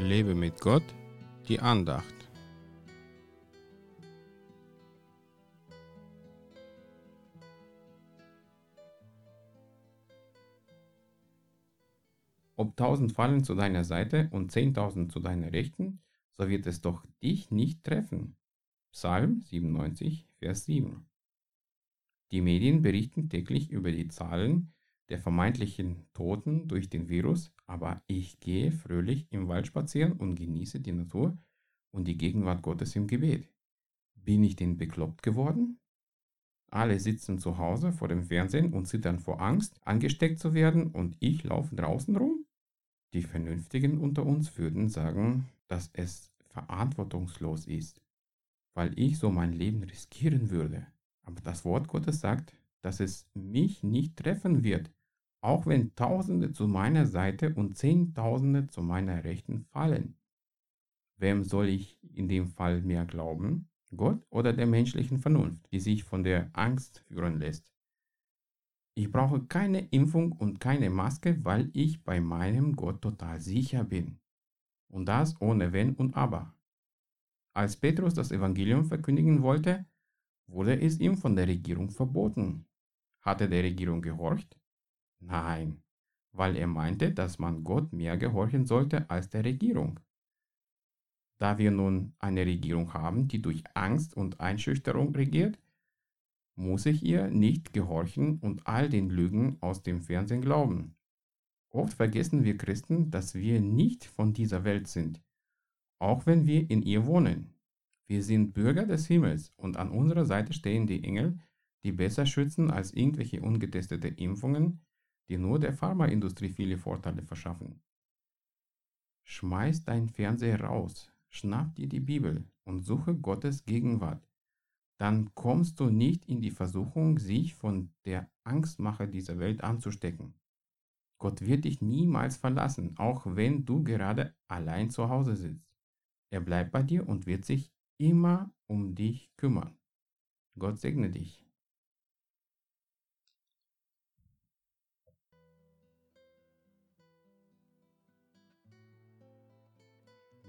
Lebe mit Gott, die Andacht. Ob tausend fallen zu deiner Seite und zehntausend zu deiner Rechten, so wird es doch dich nicht treffen. Psalm 97, Vers 7. Die Medien berichten täglich über die Zahlen der vermeintlichen Toten durch den Virus, aber ich gehe fröhlich im Wald spazieren und genieße die Natur und die Gegenwart Gottes im Gebet. Bin ich denn bekloppt geworden? Alle sitzen zu Hause vor dem Fernsehen und zittern vor Angst, angesteckt zu werden und ich laufe draußen rum? Die Vernünftigen unter uns würden sagen, dass es verantwortungslos ist, weil ich so mein Leben riskieren würde. Aber das Wort Gottes sagt, dass es mich nicht treffen wird, auch wenn Tausende zu meiner Seite und Zehntausende zu meiner Rechten fallen. Wem soll ich in dem Fall mehr glauben? Gott oder der menschlichen Vernunft, die sich von der Angst führen lässt? Ich brauche keine Impfung und keine Maske, weil ich bei meinem Gott total sicher bin. Und das ohne Wenn und Aber. Als Petrus das Evangelium verkündigen wollte, wurde es ihm von der Regierung verboten. Hat er der Regierung gehorcht? Nein, weil er meinte, dass man Gott mehr gehorchen sollte als der Regierung. Da wir nun eine Regierung haben, die durch Angst und Einschüchterung regiert, muss ich ihr nicht gehorchen und all den Lügen aus dem Fernsehen glauben. Oft vergessen wir Christen, dass wir nicht von dieser Welt sind, auch wenn wir in ihr wohnen. Wir sind Bürger des Himmels und an unserer Seite stehen die Engel, die besser schützen als irgendwelche ungetestete Impfungen, die nur der Pharmaindustrie viele Vorteile verschaffen. Schmeiß dein Fernseher raus, schnapp dir die Bibel und suche Gottes Gegenwart. Dann kommst du nicht in die Versuchung, sich von der Angstmache dieser Welt anzustecken. Gott wird dich niemals verlassen, auch wenn du gerade allein zu Hause sitzt. Er bleibt bei dir und wird sich immer um dich kümmern. Gott segne dich.